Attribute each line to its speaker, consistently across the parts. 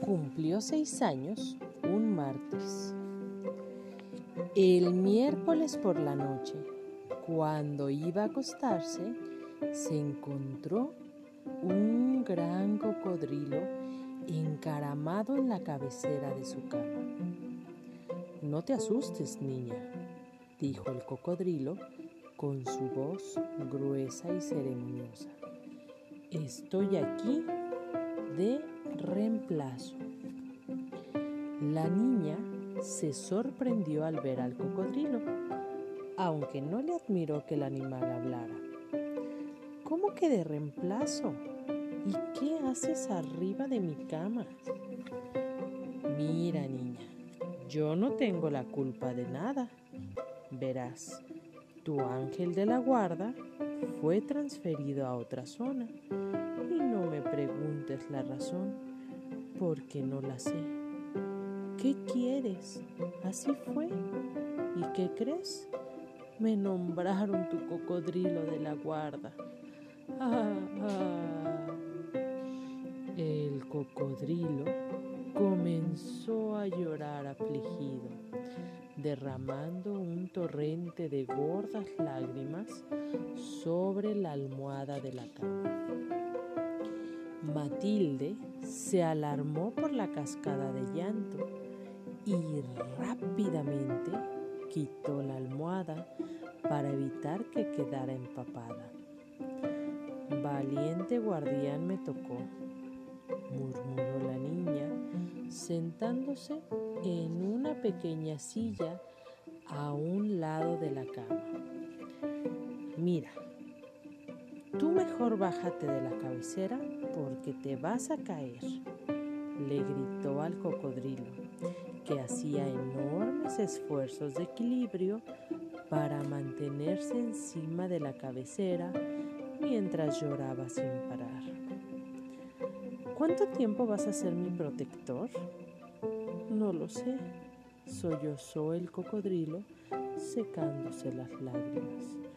Speaker 1: Cumplió seis años un martes. El miércoles por la noche, cuando iba a acostarse, se encontró un gran cocodrilo encaramado en la cabecera de su cama. No te asustes, niña, dijo el cocodrilo con su voz gruesa y ceremoniosa. Estoy aquí de reemplazo. La niña se sorprendió al ver al cocodrilo, aunque no le admiró que el animal hablara. ¿Cómo que de reemplazo? ¿Y qué haces arriba de mi cama? Mira, niña, yo no tengo la culpa de nada. Verás, tu ángel de la guarda fue transferido a otra zona preguntes la razón porque no la sé. ¿Qué quieres? Así fue. ¿Y qué crees? Me nombraron tu cocodrilo de la guarda. Ah, ah. El cocodrilo comenzó a llorar afligido derramando un torrente de gordas lágrimas sobre la almohada de la cama. Matilde se alarmó por la cascada de llanto y rápidamente quitó la almohada para evitar que quedara empapada. Valiente guardián me tocó, murmuró la niña, sentándose en una pequeña silla a un lado de la cama. Mira, tú mejor bájate de la cabecera porque te vas a caer, le gritó al cocodrilo, que hacía enormes esfuerzos de equilibrio para mantenerse encima de la cabecera mientras lloraba sin parar. ¿Cuánto tiempo vas a ser mi protector? No lo sé, sollozó el cocodrilo secándose las lágrimas.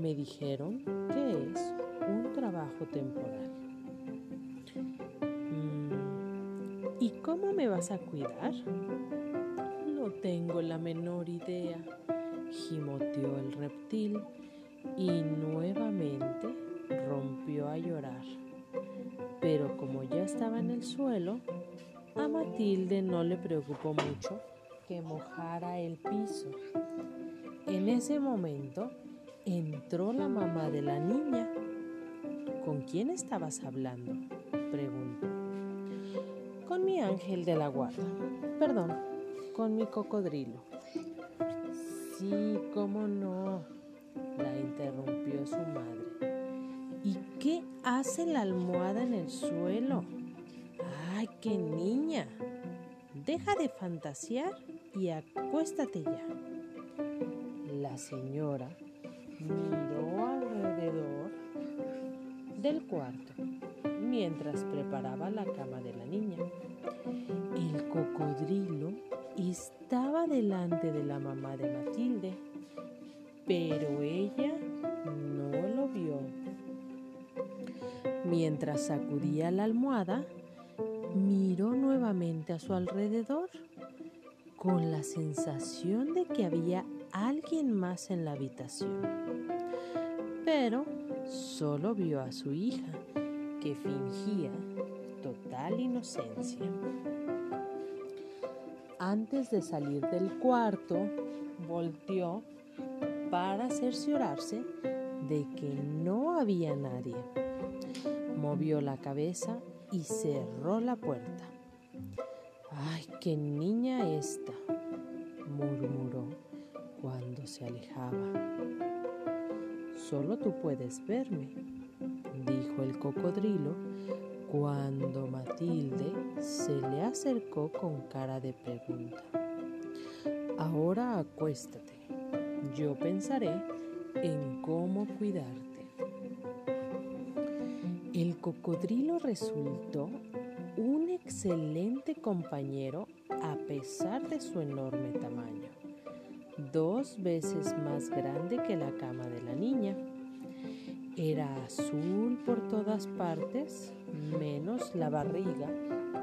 Speaker 1: Me dijeron que es un trabajo temporal. Mm, ¿Y cómo me vas a cuidar? No tengo la menor idea, gimoteó el reptil y nuevamente rompió a llorar. Pero como ya estaba en el suelo, a Matilde no le preocupó mucho que mojara el piso. En ese momento entró la mamá de la niña. ¿Con quién estabas hablando? preguntó. Con mi ángel de la guarda. Perdón, con mi cocodrilo. Sí, cómo no, la interrumpió su madre. ¿Y qué hace la almohada en el suelo? ¡Ay, qué niña! Deja de fantasear y acuéstate ya. La señora miró alrededor del cuarto mientras preparaba la cama de la niña. El cocodrilo estaba delante de la mamá de Matilde, pero ella no lo vio. Mientras sacudía la almohada, miró nuevamente a su alrededor con la sensación de que había alguien más en la habitación. Pero solo vio a su hija, que fingía total inocencia. Antes de salir del cuarto, volteó para cerciorarse de que no había nadie. Movió la cabeza y cerró la puerta. ¡Ay, qué niña esta! murmuró cuando se alejaba. Solo tú puedes verme, dijo el cocodrilo cuando Matilde se le acercó con cara de pregunta. Ahora acuéstate, yo pensaré en cómo cuidarte. El cocodrilo resultó un excelente compañero a pesar de su enorme tamaño, dos veces más grande que la cama de la niña. Era azul por todas partes, menos la barriga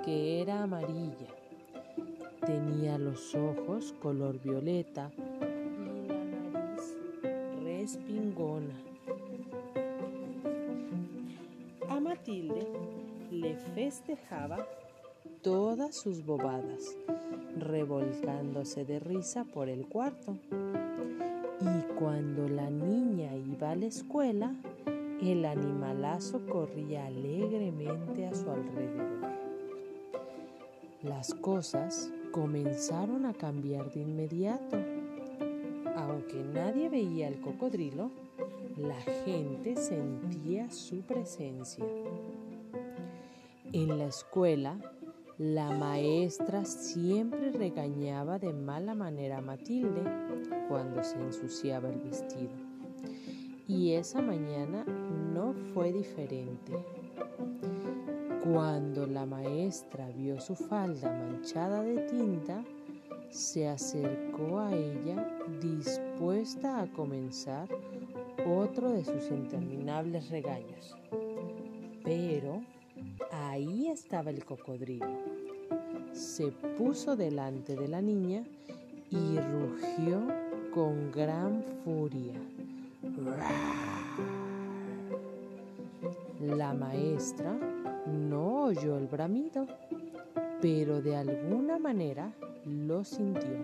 Speaker 1: que era amarilla. Tenía los ojos color violeta y la nariz respingona. A Matilde le festejaba todas sus bobadas, revolcándose de risa por el cuarto. Y cuando la niña iba a la escuela, el animalazo corría alegremente a su alrededor. Las cosas comenzaron a cambiar de inmediato. Aunque nadie veía al cocodrilo, la gente sentía su presencia. En la escuela, la maestra siempre regañaba de mala manera a Matilde cuando se ensuciaba el vestido. Y esa mañana no fue diferente. Cuando la maestra vio su falda manchada de tinta, se acercó a ella dispuesta a comenzar otro de sus interminables regaños. Pero Ahí estaba el cocodrilo. Se puso delante de la niña y rugió con gran furia. La maestra no oyó el bramido, pero de alguna manera lo sintió,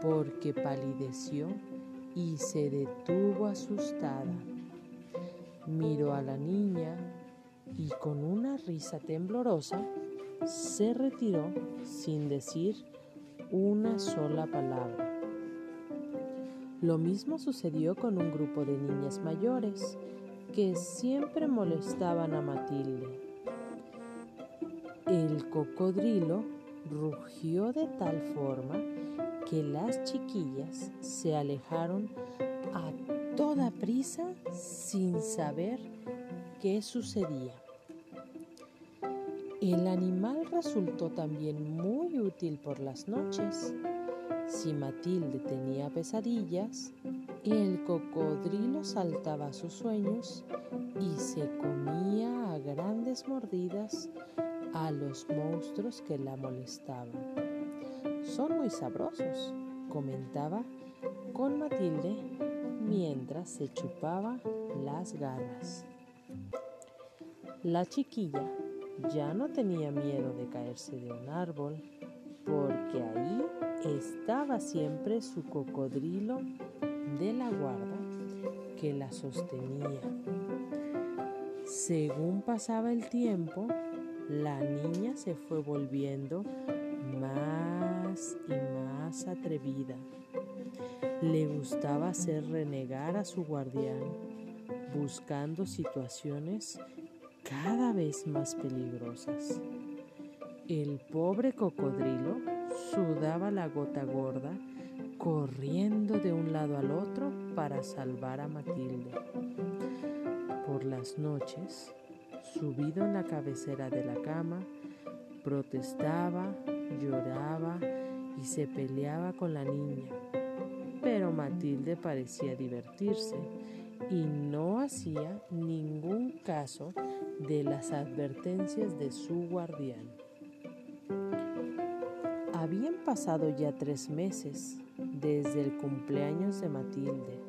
Speaker 1: porque palideció y se detuvo asustada. Miró a la niña y con una risa temblorosa se retiró sin decir una sola palabra. Lo mismo sucedió con un grupo de niñas mayores que siempre molestaban a Matilde. El cocodrilo rugió de tal forma que las chiquillas se alejaron a toda prisa sin saber qué sucedía. El animal resultó también muy útil por las noches. Si Matilde tenía pesadillas, el cocodrilo saltaba sus sueños y se comía a grandes mordidas a los monstruos que la molestaban. Son muy sabrosos, comentaba con Matilde mientras se chupaba las garras. La chiquilla ya no tenía miedo de caerse de un árbol, porque ahí estaba siempre su cocodrilo de la guarda que la sostenía. Según pasaba el tiempo, la niña se fue volviendo más y más atrevida. Le gustaba hacer renegar a su guardián, buscando situaciones cada vez más peligrosas. El pobre cocodrilo sudaba la gota gorda corriendo de un lado al otro para salvar a Matilde. Por las noches, subido en la cabecera de la cama, protestaba, lloraba y se peleaba con la niña. Pero Matilde parecía divertirse y no hacía ningún caso de las advertencias de su guardián. Habían pasado ya tres meses desde el cumpleaños de Matilde.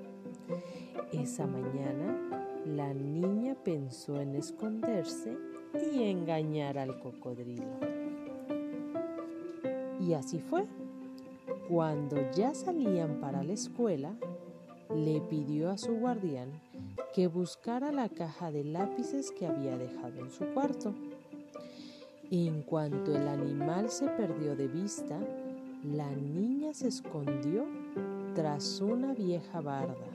Speaker 1: Esa mañana la niña pensó en esconderse y engañar al cocodrilo. Y así fue. Cuando ya salían para la escuela, le pidió a su guardián que buscara la caja de lápices que había dejado en su cuarto. En cuanto el animal se perdió de vista, la niña se escondió tras una vieja barda.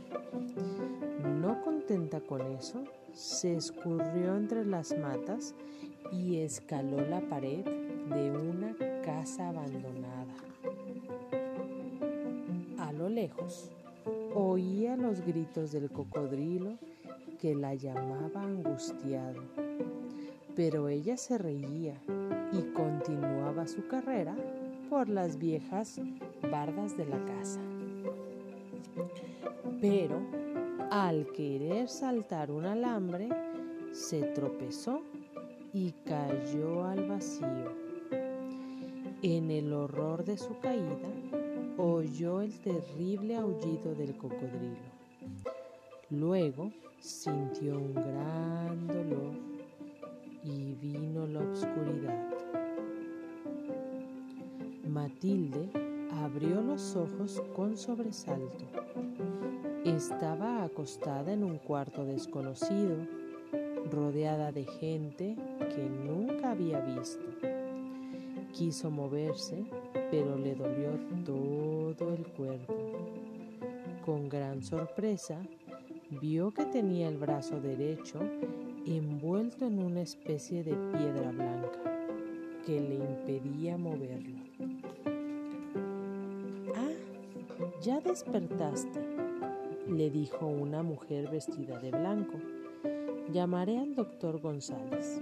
Speaker 1: No contenta con eso, se escurrió entre las matas y escaló la pared de una casa abandonada. A lo lejos, oía los gritos del cocodrilo que la llamaba angustiado, pero ella se reía y continuaba su carrera por las viejas bardas de la casa. Pero al querer saltar un alambre, se tropezó y cayó al vacío. En el horror de su caída, oyó el terrible aullido del cocodrilo. Luego sintió un gran dolor y vino la oscuridad. Matilde abrió los ojos con sobresalto. Estaba acostada en un cuarto desconocido, rodeada de gente que nunca había visto. Quiso moverse, pero le dolió todo el cuerpo. Con gran sorpresa, vio que tenía el brazo derecho envuelto en una especie de piedra blanca que le impedía moverlo. Ah, ya despertaste, le dijo una mujer vestida de blanco. Llamaré al doctor González.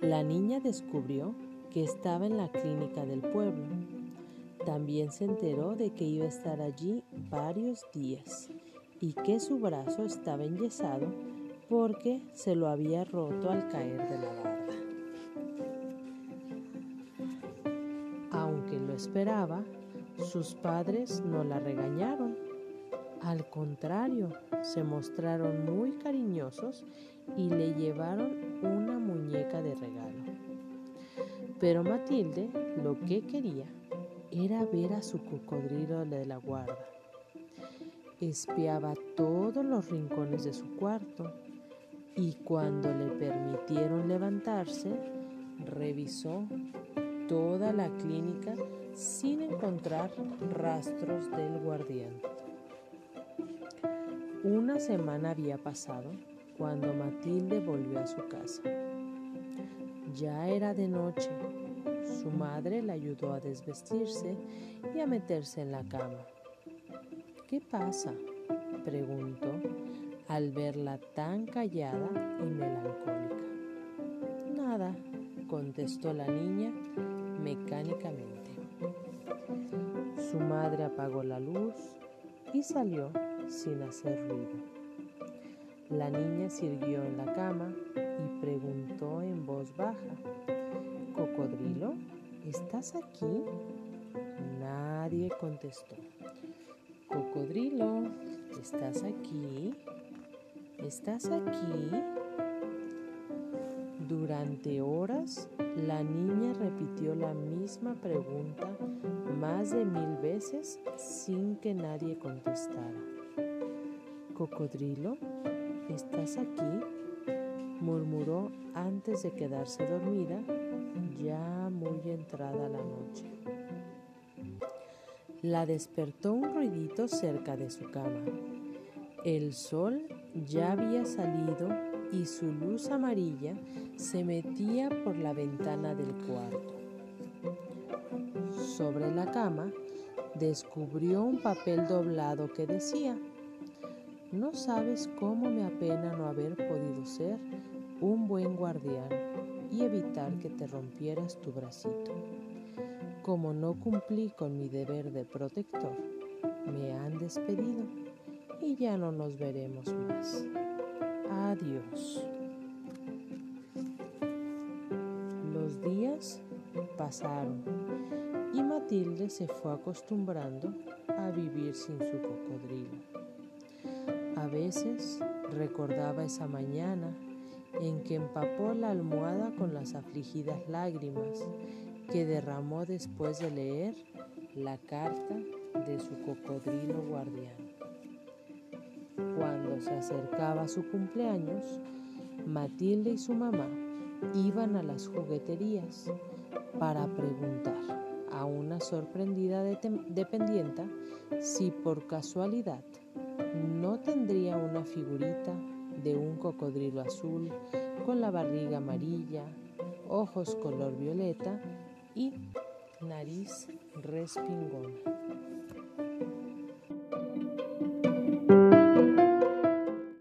Speaker 1: La niña descubrió que estaba en la clínica del pueblo. También se enteró de que iba a estar allí varios días y que su brazo estaba enyesado porque se lo había roto al caer de la barda. Aunque lo esperaba, sus padres no la regañaron. Al contrario, se mostraron muy cariñosos y le llevaron una muñeca de regalo. Pero Matilde lo que quería era ver a su cocodrilo de la guarda espiaba todos los rincones de su cuarto y cuando le permitieron levantarse, revisó toda la clínica sin encontrar rastros del guardián. Una semana había pasado cuando Matilde volvió a su casa. Ya era de noche. Su madre la ayudó a desvestirse y a meterse en la cama. ¿Qué pasa? preguntó al verla tan callada y melancólica. Nada, contestó la niña mecánicamente. Su madre apagó la luz y salió sin hacer ruido. La niña sirvió en la cama y preguntó en voz baja, ¿Cocodrilo? ¿Estás aquí? Nadie contestó. Cocodrilo, ¿estás aquí? ¿Estás aquí? Durante horas, la niña repitió la misma pregunta más de mil veces sin que nadie contestara. Cocodrilo, ¿estás aquí? murmuró antes de quedarse dormida, ya muy entrada la noche. La despertó un ruidito cerca de su cama. El sol ya había salido y su luz amarilla se metía por la ventana del cuarto. Sobre la cama descubrió un papel doblado que decía, no sabes cómo me apena no haber podido ser un buen guardián y evitar que te rompieras tu bracito. Como no cumplí con mi deber de protector, me han despedido y ya no nos veremos más. Adiós. Los días pasaron y Matilde se fue acostumbrando a vivir sin su cocodrilo. A veces recordaba esa mañana en que empapó la almohada con las afligidas lágrimas que derramó después de leer la carta de su cocodrilo guardián. Cuando se acercaba su cumpleaños, Matilde y su mamá iban a las jugueterías para preguntar a una sorprendida dependienta si por casualidad no tendría una figurita de un cocodrilo azul con la barriga amarilla, ojos color violeta y nariz respingona.